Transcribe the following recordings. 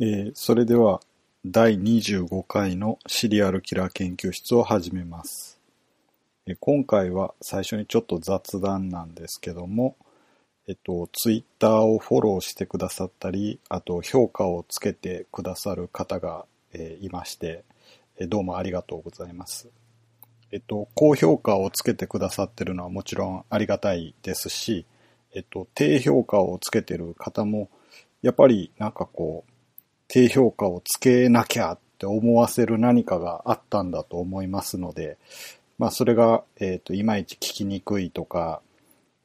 えーそれでは第25回のシリアルキラー研究室を始めます。えー今回は最初にちょっと雑談なんですけども、えっと、ツイッターをフォローしてくださったり、あと評価をつけてくださる方が、えーいまして、えどうもありがとうございます。えっと、高評価をつけてくださってるのはもちろんありがたいですし、えっと、低評価をつけてる方も、やっぱりなんかこう、低評価をつけなきゃって思わせる何かがあったんだと思いますので、まあそれが、えっと、いまいち聞きにくいとか、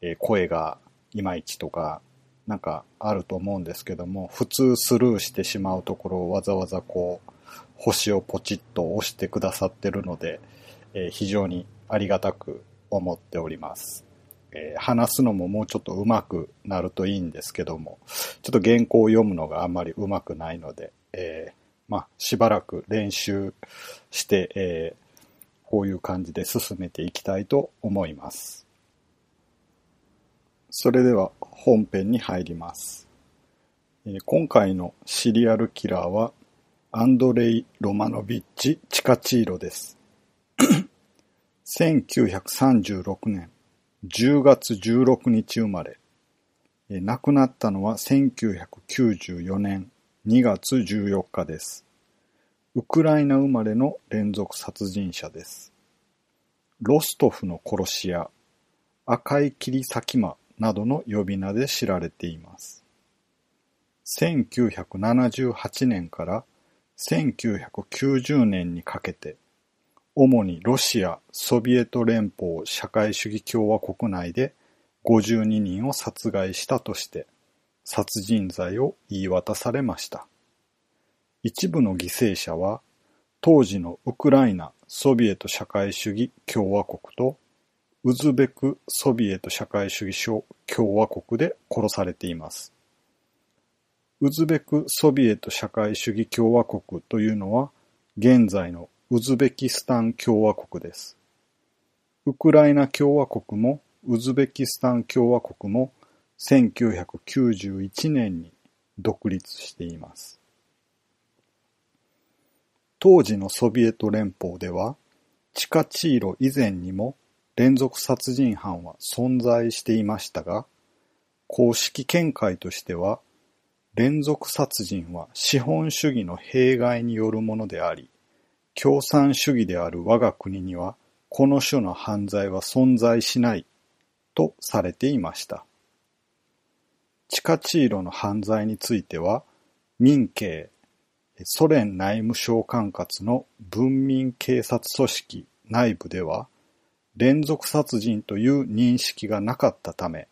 えー声がいまいちとか、なんかあると思うんですけども、普通スルーしてしまうところをわざわざこう、星をポチッと押してくださってるので、えー非常にありがたく思っております。え話すのももうちょっと上手くなるといいんですけども、ちょっと原稿を読むのがあんまり上手くないので、えーまあ、しばらく練習して、えーこういう感じで進めていきたいと思います。それでは本編に入ります。え今回のシリアルキラーは、アンドレイ・ロマノビッチ・チカチーロです。1936年10月16日生まれ、亡くなったのは1994年2月14日です。ウクライナ生まれの連続殺人者です。ロストフの殺し屋、赤い切り裂き魔などの呼び名で知られています。1978年から1990年にかけて、主にロシア、ソビエト連邦社会主義共和国内で52人を殺害したとして、殺人罪を言い渡されました。一部の犠牲者は、当時のウクライナソビエト社会主義共和国と、ウズベクソビエト社会主義共和国で殺されています。ウズベクソビエト社会主義共和国というのは、現在のウズベキスタン共和国です。ウクライナ共和国もウズベキスタン共和国も1991年に独立しています。当時のソビエト連邦では、チカチーロ以前にも連続殺人犯は存在していましたが、公式見解としては、連続殺人は資本主義の弊害によるものであり、共産主義である我が国には、この種の犯罪は存在しないとされていました。チカチーロの犯罪については、民警、ソ連内務省管轄の文民警察組織内部では、連続殺人という認識がなかったため、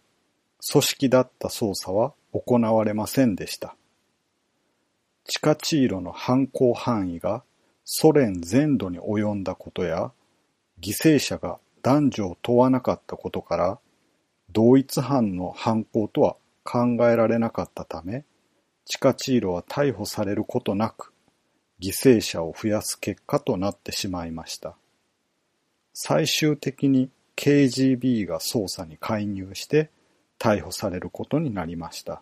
組織だった捜査は行われませんでした。チカチーロの犯行範囲がソ連全土に及んだことや、犠牲者が男女を問わなかったことから、同一犯の犯行とは考えられなかったため、チカチーロは逮捕されることなく、犠牲者を増やす結果となってしまいました。最終的に KGB が捜査に介入して逮捕されることになりました。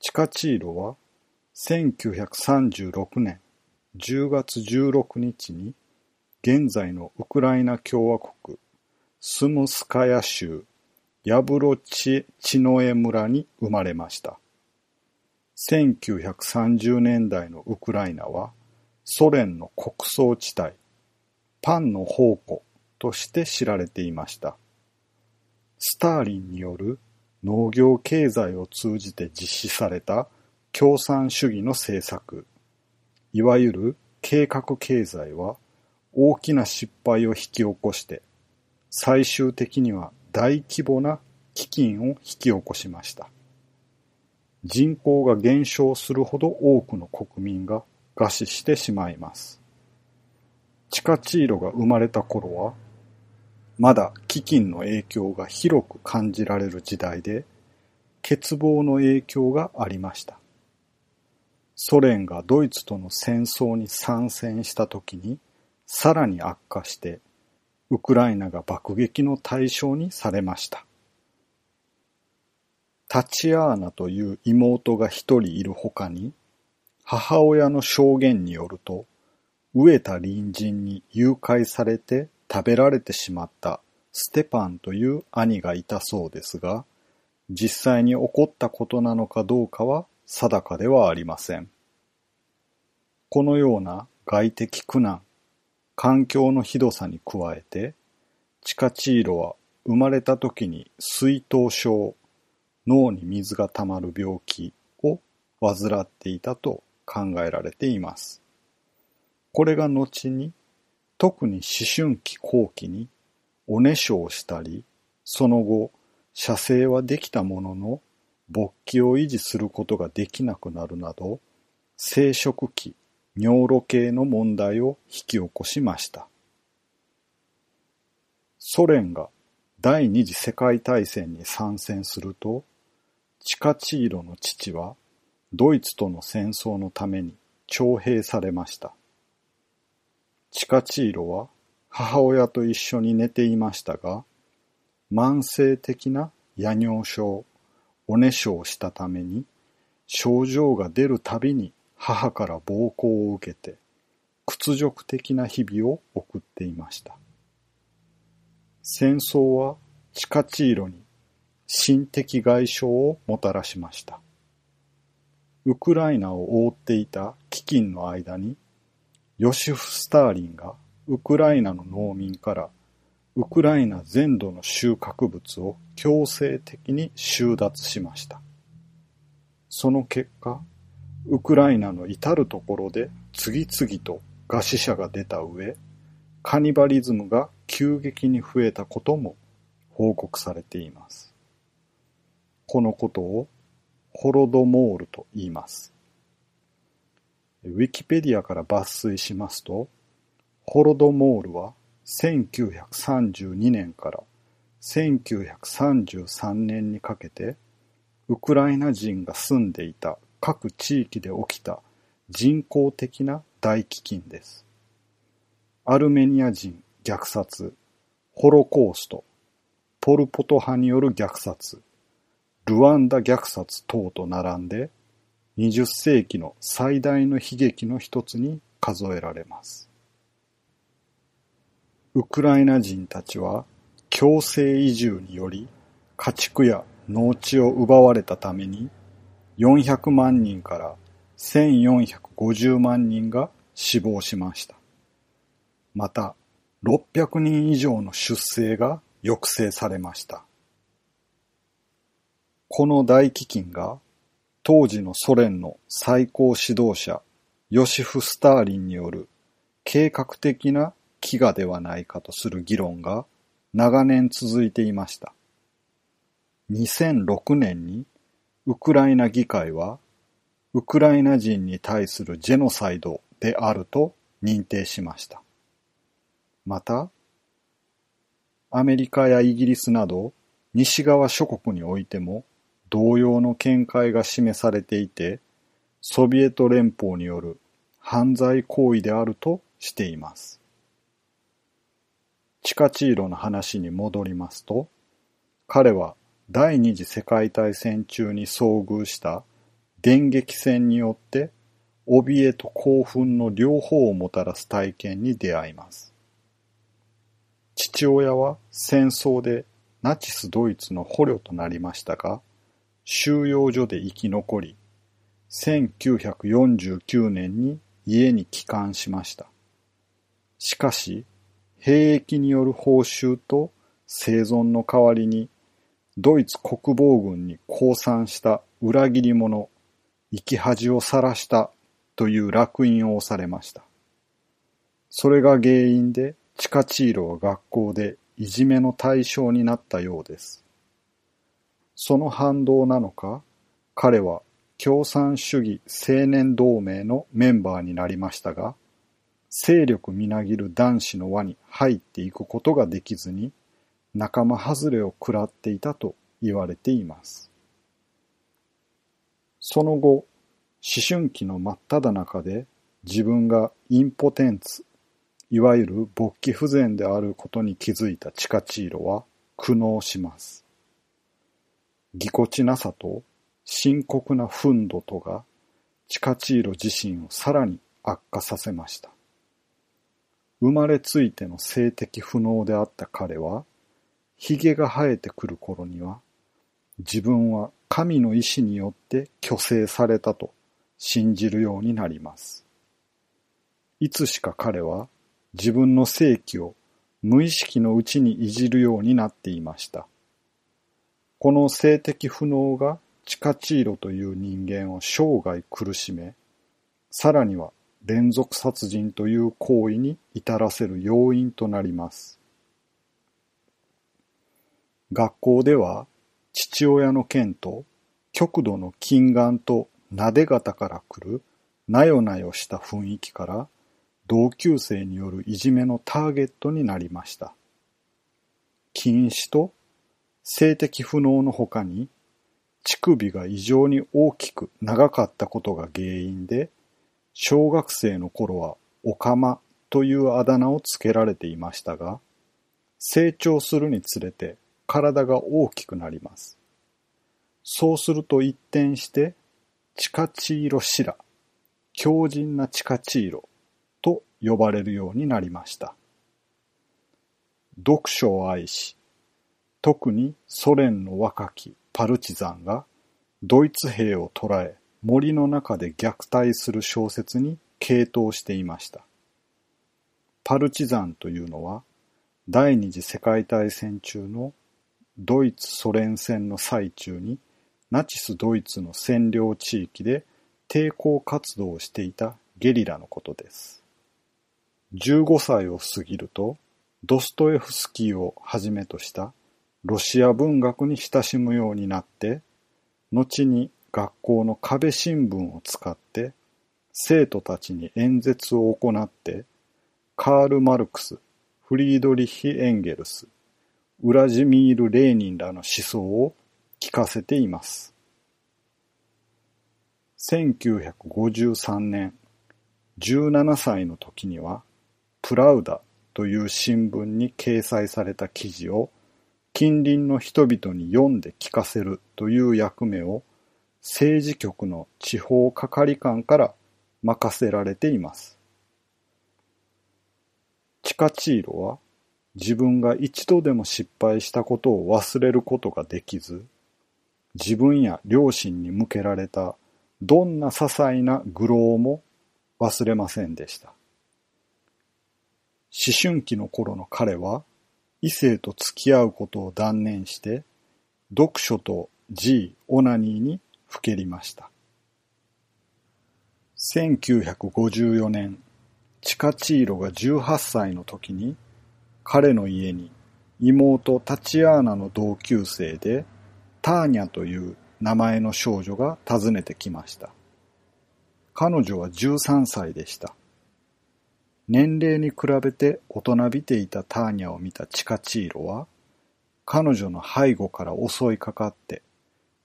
チカチーロは1936年10月16日に現在のウクライナ共和国スムスカヤ州ヤブロチチノエ村に生まれました。1930年代のウクライナはソ連の穀倉地帯、パンの宝庫として知られていました。スターリンによる農業経済を通じて実施された共産主義の政策、いわゆる計画経済は大きな失敗を引き起こして、最終的には大規模な飢饉を引き起こしました。人口が減少するほど多くの国民が餓死してしまいます。チカチーロが生まれた頃は、まだ飢饉の影響が広く感じられる時代で、欠乏の影響がありました。ソ連がドイツとの戦争に参戦した時に、さらに悪化して、ウクライナが爆撃の対象にされました。タチアーナという妹が一人いる他に、母親の証言によると、飢えた隣人に誘拐されて食べられてしまったステパンという兄がいたそうですが、実際に起こったことなのかどうかは定かではありません。このような外的苦難、環境のひどさに加えて、チカチーロは生まれた時に水頭症、脳に水が溜まる病気を患っていたと考えられています。これが後に、特に思春期後期におねしょをしたり、その後、射精はできたものの、勃起を維持することができなくなるなど、生殖器、尿路系の問題を引き起こしました。ソ連が第二次世界大戦に参戦すると、チカチーロの父はドイツとの戦争のために徴兵されました。チカチーロは母親と一緒に寝ていましたが、慢性的な夜尿症、おねしょをしたために、症状が出るたびに母から暴行を受けて、屈辱的な日々を送っていました。戦争はチカチーロに心的外傷をもたらしました。ウクライナを覆っていた飢饉の間に、ヨシフ・スターリンがウクライナの農民からウクライナ全土の収穫物を強制的に収奪しました。その結果、ウクライナの至るところで次々と餓死者が出た上、カニバリズムが急激に増えたことも報告されています。このことをホロドモールと言います。ウィキペディアから抜粋しますと、ホロドモールは1932年から1933年にかけてウクライナ人が住んでいた各地域で起きた人工的な大飢饉です。アルメニア人虐殺、ホロコースト、ポルポト派による虐殺、ルワンダ虐殺等と並んで20世紀の最大の悲劇の一つに数えられます。ウクライナ人たちは強制移住により家畜や農地を奪われたために400万人から1450万人が死亡しました。また600人以上の出生が抑制されました。この大飢饉が当時のソ連の最高指導者ヨシフ・スターリンによる計画的な飢餓ではないかとする議論が長年続いていました。2006年にウクライナ議会はウクライナ人に対するジェノサイドであると認定しました。また、アメリカやイギリスなど西側諸国においても同様の見解が示されていて、ソビエト連邦による犯罪行為であるとしています。チカチーロの話に戻りますと、彼は第二次世界大戦中に遭遇した電撃戦によって怯えと興奮の両方をもたらす体験に出会います。父親は戦争でナチスドイツの捕虜となりましたが、収容所で生き残り、1949年に家に帰還しました。しかし、兵役による報酬と生存の代わりにドイツ国防軍に降参した裏切り者、生き恥を晒したという烙印を押されました。それが原因でチカチーロは学校でいじめの対象になったようです。その反動なのか、彼は共産主義青年同盟のメンバーになりましたが、勢力みなぎる男子の輪に入っていくことができずに仲間外れを食らっていたと言われています。その後、思春期の真っ只中で自分がインポテンツ、いわゆる勃起不全であることに気づいたチカチーロは苦悩します。ぎこちなさと深刻な憤怒とがチカチーロ自身をさらに悪化させました。生まれついての性的不能であった彼は、髭が生えてくる頃には、自分は神の意志によって虚勢されたと信じるようになります。いつしか彼は自分の性器を無意識のうちにいじるようになっていました。この性的不能がチカチーロという人間を生涯苦しめ、さらには連続殺人という行為に至らせる要因となります。学校では父親の剣と極度の近眼と撫で方から来るなよなよした雰囲気から同級生によるいじめのターゲットになりました。禁止と性的不能の他に乳首が異常に大きく長かったことが原因で小学生の頃はおかまというあだ名をつけられていましたが成長するにつれて体が大きくなります。そうすると一転して、チカチーロシラ、強靭なチカチーロと呼ばれるようになりました。読書を愛し、特にソ連の若きパルチザンがドイツ兵を捕らえ森の中で虐待する小説に傾倒していました。パルチザンというのは第二次世界大戦中のドイツソ連戦の最中にナチスドイツの占領地域で抵抗活動をしていたゲリラのことです。15歳を過ぎるとドストエフスキーをはじめとしたロシア文学に親しむようになって、後に学校の壁新聞を使って生徒たちに演説を行って、カール・マルクス、フリードリヒ・エンゲルス、ウラジミール・レーニンらの思想を聞かせています。1953年、17歳の時には、プラウダという新聞に掲載された記事を近隣の人々に読んで聞かせるという役目を政治局の地方係官から任せられています。チカチーロは自分が一度でも失敗したことを忘れることができず、自分や両親に向けられたどんな些細な愚弄も忘れませんでした。思春期の頃の彼は異性と付き合うことを断念して、読書と G、オナニーにふけりました。1954年、チカチーロが18歳の時に彼の家に妹タチアーナの同級生でターニャという名前の少女が訪ねてきました。彼女は13歳でした。年齢に比べて大人びていたターニャを見たチカチーロは、彼女の背後から襲いかかって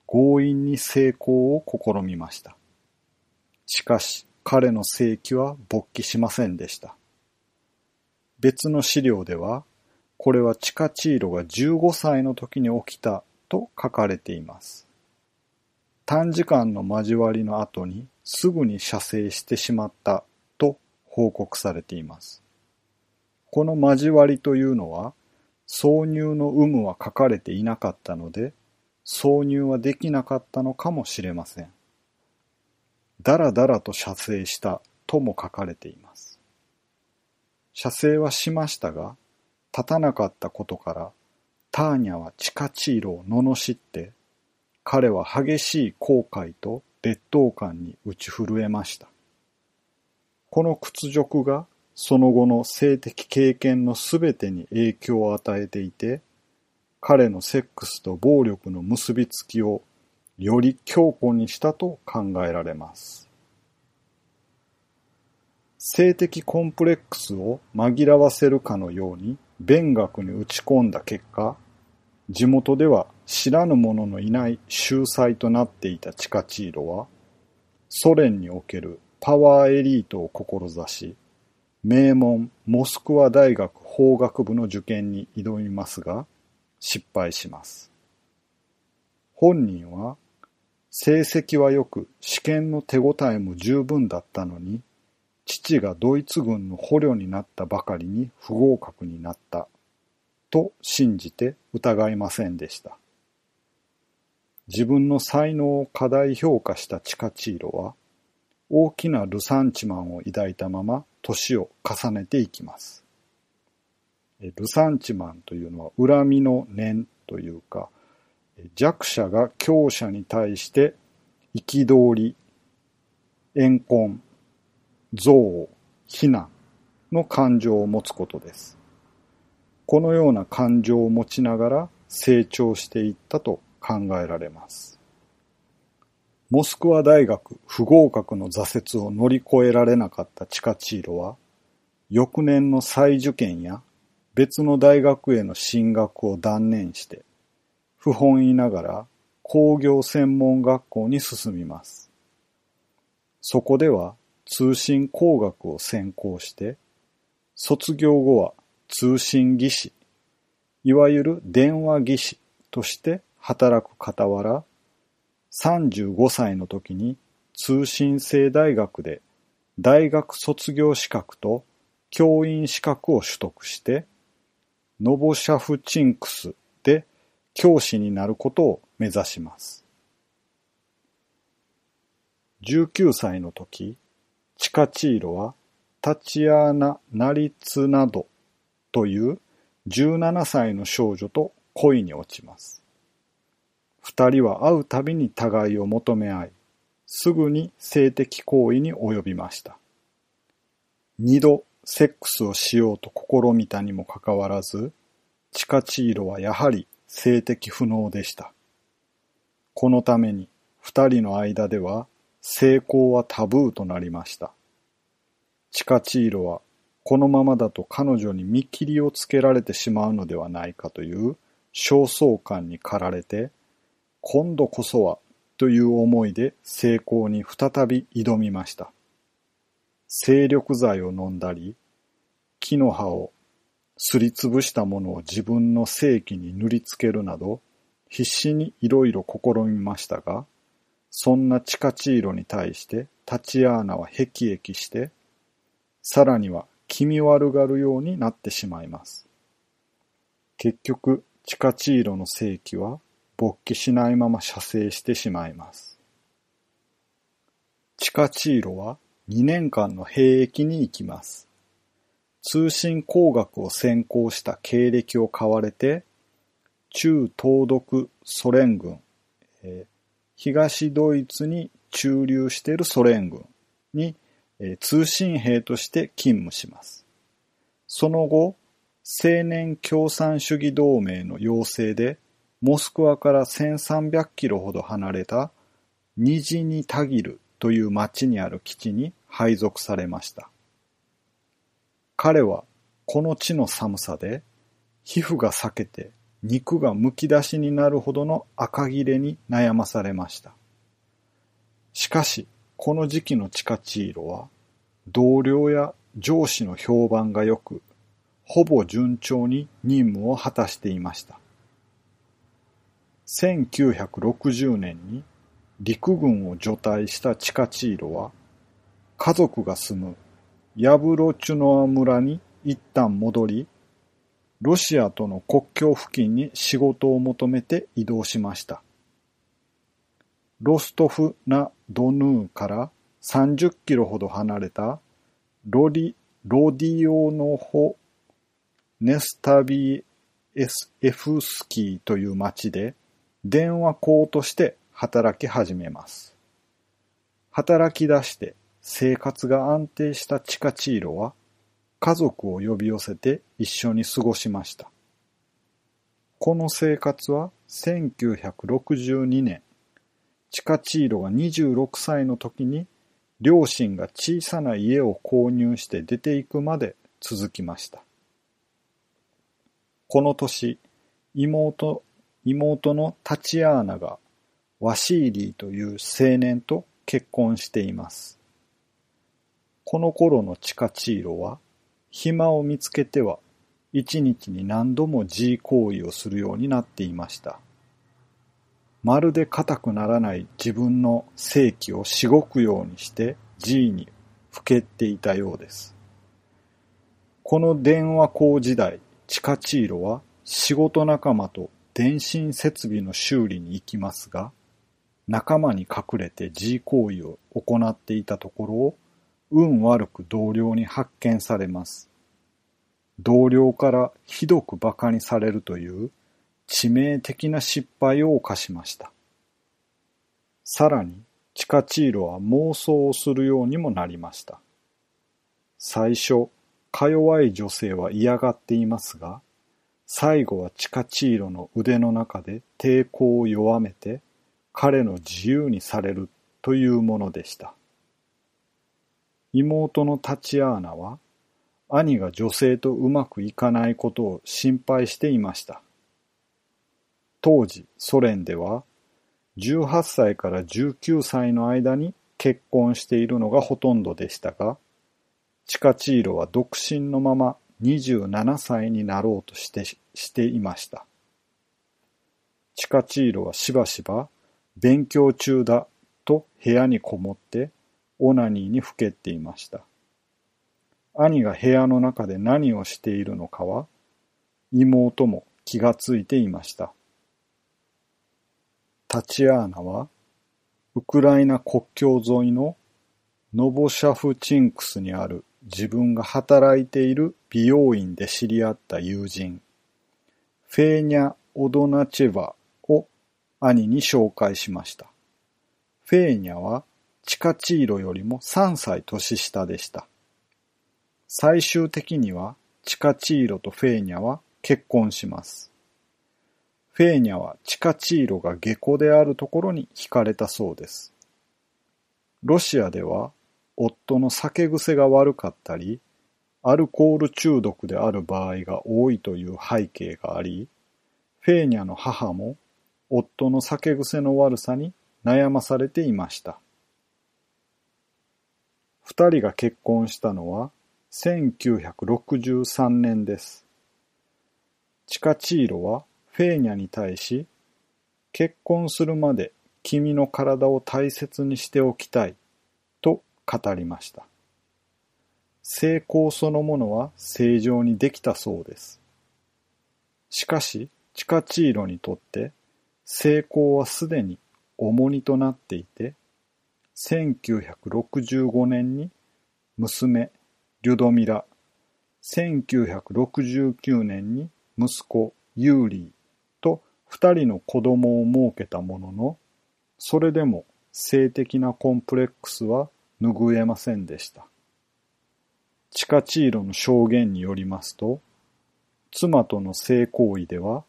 強引に成功を試みました。しかし彼の正規は勃起しませんでした。別の資料では、これはチカチーロが15歳の時に起きたと書かれています。短時間の交わりの後にすぐに射精してしまったと報告されています。この交わりというのは、挿入の有無は書かれていなかったので、挿入はできなかったのかもしれません。だらだらと射精したとも書かれています。射精はしましたが、立たなかったことから、ターニャはチカチーロを罵って、彼は激しい後悔と劣等感に打ち震えました。この屈辱がその後の性的経験のすべてに影響を与えていて、彼のセックスと暴力の結びつきをより強固にしたと考えられます。性的コンプレックスを紛らわせるかのように勉学に打ち込んだ結果、地元では知らぬ者のいない秀才となっていたチカチーロは、ソ連におけるパワーエリートを志し、名門モスクワ大学法学部の受験に挑みますが、失敗します。本人は、成績は良く試験の手応えも十分だったのに、父がドイツ軍の捕虜になったばかりに不合格になったと信じて疑いませんでした。自分の才能を過大評価したチカチーロは大きなルサンチマンを抱いたまま年を重ねていきます。ルサンチマンというのは恨みの念というか弱者が強者に対して憤り、怨恨、憎悪、非難の感情を持つことです。このような感情を持ちながら成長していったと考えられます。モスクワ大学不合格の挫折を乗り越えられなかったチカチーロは、翌年の再受験や別の大学への進学を断念して、不本意ながら工業専門学校に進みます。そこでは通信工学を専攻して、卒業後は通信技師、いわゆる電話技師として働く傍ら、35歳の時に通信制大学で大学卒業資格と教員資格を取得して、ノボシャフチンクスで教師になることを目指します。19歳の時、チカチーロはタチアーナ・ナリツなどという17歳の少女と恋に落ちます。二人は会うたびに互いを求め合い、すぐに性的行為に及びました。二度セックスをしようと試みたにもかかわらず、チカチーロはやはり性的不能でした。このために二人の間では成功はタブーとなりました。チカチーロはこのままだと彼女に見切りをつけられてしまうのではないかという焦燥感に駆られて、今度こそはという思いで成功に再び挑みました。精力剤を飲んだり、木の葉をすりつぶしたものを自分の性器に塗りつけるなど、必死にいろいろ試みましたが、そんなチカチーロに対してタチアーナは辟易して、さらには気味悪がるようになってしまいます。結局、チカチーロの性器は勃起しないまま射精してしまいます。チカチーロは2年間の兵役に行きます。通信工学を専攻した経歴を買われて、中東独ソ連軍、えー東ドイツに駐留しているソ連軍に、通信兵として勤務します。その後、青年共産主義同盟の要請で、モスクワから1300キロほど離れたニジニタギルという町にある基地に配属されました。彼はこの地の寒さで皮膚が裂けて肉がむき出しになるほどの赤切れに悩まされました。しかし、この時期のチカチーロは、同僚や上司の評判が良く、ほぼ順調に任務を果たしていました。1960年に陸軍を除隊したチカチーロは、家族が住むヤブロチュノア村に一旦戻り、ロシアとの国境付近に仕事を求めて移動しました。ロストフ・ナ・ドヌーから30キロほど離れたロリロディオノホ・ネスタビエスエフスキーという町で電話工として働き始めます。働き出して生活が安定したチカチーロは家族を呼び寄せて一緒に過ごしました。この生活は1962年、チカチーロが26歳の時に両親が小さな家を購入して出ていくまで続きました。この年、妹、妹のタチアーナがワシーリーという青年と結婚しています。この頃のチカチーロは暇を見つけては一日に何度も G 行為をするようになっていました。まるで硬くならない自分の性器をしごくようにして G にふけっていたようです。この電話工時代、チカチーロは仕事仲間と電信設備の修理に行きますが、仲間に隠れて G 行為を行っていたところを、運悪く同僚に発見されます。同僚からひどく馬鹿にされるという致命的な失敗を犯しました。さらに、チカチーロは妄想をするようにもなりました。最初、か弱い女性は嫌がっていますが、最後はチカチーロの腕の中で抵抗を弱めて、彼の自由にされるというものでした。妹のタチアーナは、兄が女性とうまくいかないことを心配していました。当時、ソ連では、18歳から19歳の間に結婚しているのがほとんどでしたが、チカチーロは独身のまま27歳になろうとしてしていました。チカチーロはしばしば勉強中だと部屋にこもってオナニーにふけっていました。兄が部屋の中で何をしているのかは妹も気がついていました。タチアーナは、ウクライナ国境沿いのノボシャフチンクスにある自分が働いている美容院で知り合った友人、フェーニャ・オドナチェバを兄に紹介しました。フェーニャはチカチーロよりも3歳年下でした。最終的にはチカチーロとフェーニャは結婚します。フェーニャはチカチーロが下戸であるところに惹かれたそうです。ロシアでは夫の酒癖が悪かったり、アルコール中毒である場合が多いという背景があり、フェーニャの母も夫の酒癖の悪さに悩まされていました。二人が結婚したのは1963年です。チカチーロはフェーニャに対し、結婚するまで君の体を大切にしておきたいと語りました。成功そのものは正常にできたそうです。しかし、チカチーロにとって成功はすでに重荷となっていて、1965年に娘、リュドミラ、1969年に息子、ユーリーと、二人の子供を設けたものの、それでも性的なコンプレックスは拭えませんでした。チカチーロの証言によりますと、妻との性行為では、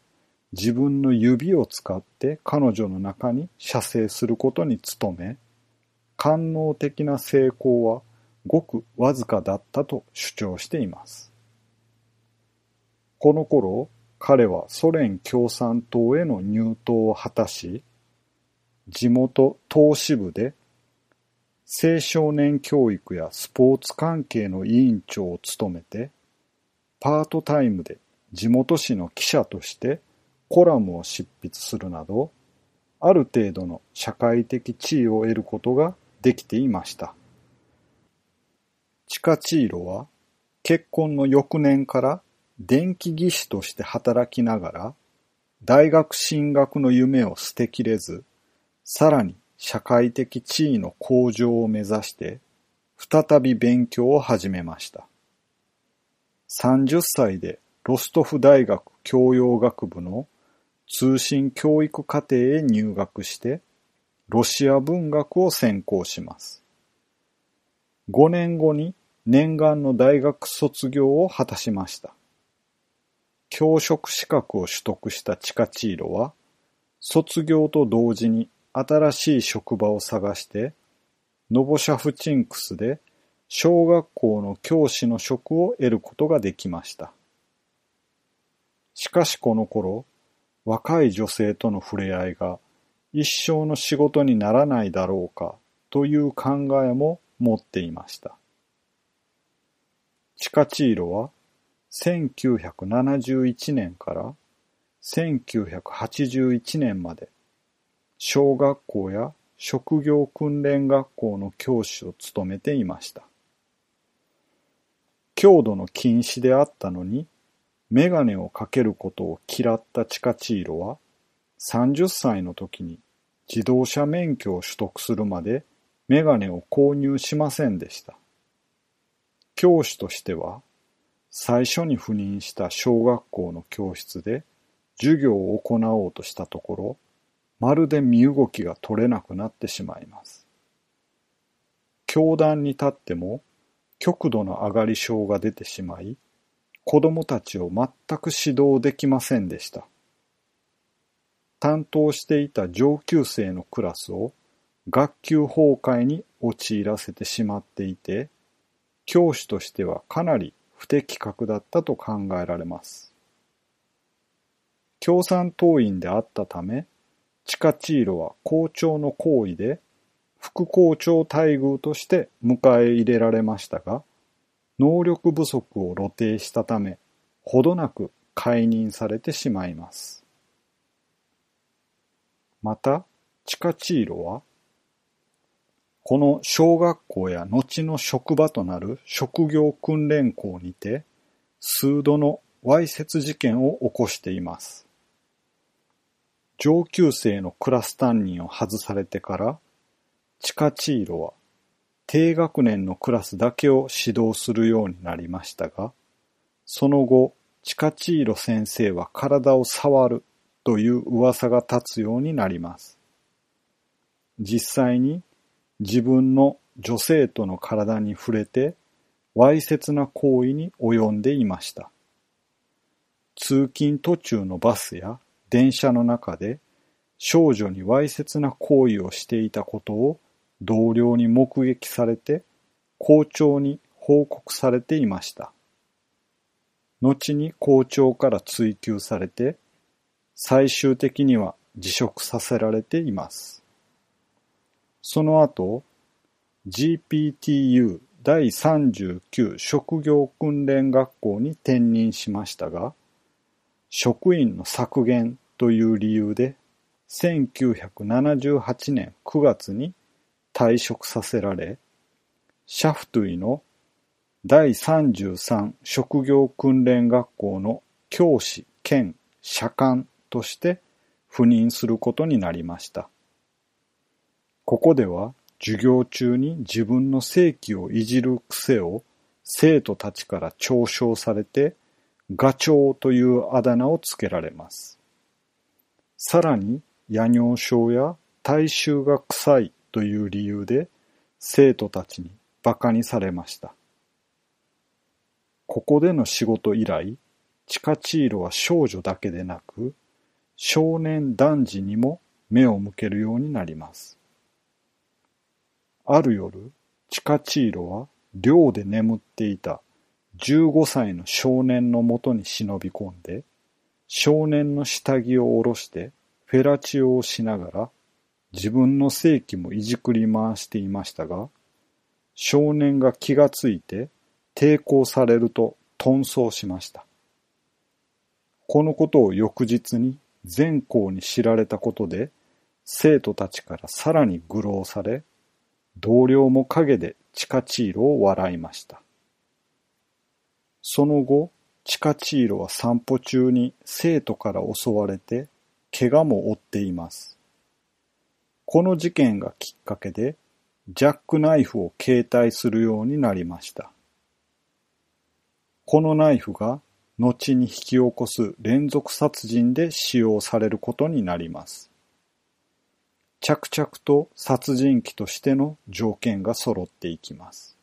自分の指を使って彼女の中に射精することに努め、官能的な成功はごくわずかだったと主張しています。この頃、彼はソ連共産党への入党を果たし、地元党支部で青少年教育やスポーツ関係の委員長を務めて、パートタイムで地元紙の記者としてコラムを執筆するなど、ある程度の社会的地位を得ることができていました。チカチーロは結婚の翌年から電気技師として働きながら、大学進学の夢を捨てきれず、さらに社会的地位の向上を目指して、再び勉強を始めました。30歳でロストフ大学教養学部の通信教育課程へ入学して、ロシア文学を専攻します。5年後に念願の大学卒業を果たしました。教職資格を取得したチカチーロは、卒業と同時に新しい職場を探して、ノボシャフチンクスで小学校の教師の職を得ることができました。しかしこの頃、若い女性との触れ合いが一生の仕事にならないだろうかという考えも持っていました。チカチーロは1971年から1981年まで小学校や職業訓練学校の教師を務めていました。強度の禁止であったのに、メガネをかけることを嫌ったチカチーロは、30歳の時に自動車免許を取得するまでメガネを購入しませんでした。教師としては、最初に赴任した小学校の教室で授業を行おうとしたところ、まるで身動きが取れなくなってしまいます。教壇に立っても極度の上がり症が出てしまい、子供たちを全く指導できませんでした。担当していた上級生のクラスを学級崩壊に陥らせてしまっていて、教師としてはかなり不適格だったと考えられます。共産党員であったため、チカチーロは校長の行為で副校長待遇として迎え入れられましたが、能力不足を露呈したため、ほどなく解任されてしまいます。また、チカチーロは、この小学校や後の職場となる職業訓練校にて、数度のわいせつ事件を起こしています。上級生のクラス担任を外されてから、チカチーロは低学年のクラスだけを指導するようになりましたが、その後、チカチーロ先生は体を触るという噂が立つようになります。実際に自分の女生徒の体に触れて、わいせつな行為に及んでいました。通勤途中のバスや電車の中で少女にわいせつな行為をしていたことを同僚に目撃されて校長に報告されていました。後に校長から追及されて最終的には辞職させられています。その後、GPTU 第39職業訓練学校に転任しましたが、職員の削減という理由で1978年9月に退職させられ、シャフトゥイの第33職業訓練学校の教師兼社官として赴任することになりました。ここでは授業中に自分の正規をいじる癖を生徒たちから嘲笑されてガチョウというあだ名をつけられます。さらに、夜尿症や体臭が臭いという理由で生徒たちに馬鹿にされました。ここでの仕事以来、チカチーロは少女だけでなく、少年男児にも目を向けるようになります。ある夜、チカチーロは寮で眠っていた15歳の少年のもとに忍び込んで、少年の下着を下ろしてフェラチオをしながら自分の性器もいじくり回していましたが、少年が気がついて抵抗されると遁走しました。このことを翌日に全校に知られたことで、生徒たちからさらに愚弄され、同僚も陰でチカチーロを笑いました。その後、チカチーロは散歩中に生徒から襲われて、怪我も負っています。この事件がきっかけで、ジャックナイフを携帯するようになりました。このナイフが後に引き起こす連続殺人で使用されることになります。着々と殺人鬼としての条件が揃っていきます。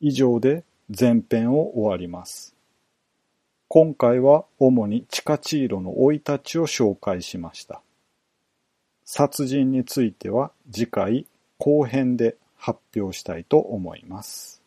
以上で前編を終わります。今回は主にチカチーロの生い立ちを紹介しました。殺人については次回後編で発表したいと思います。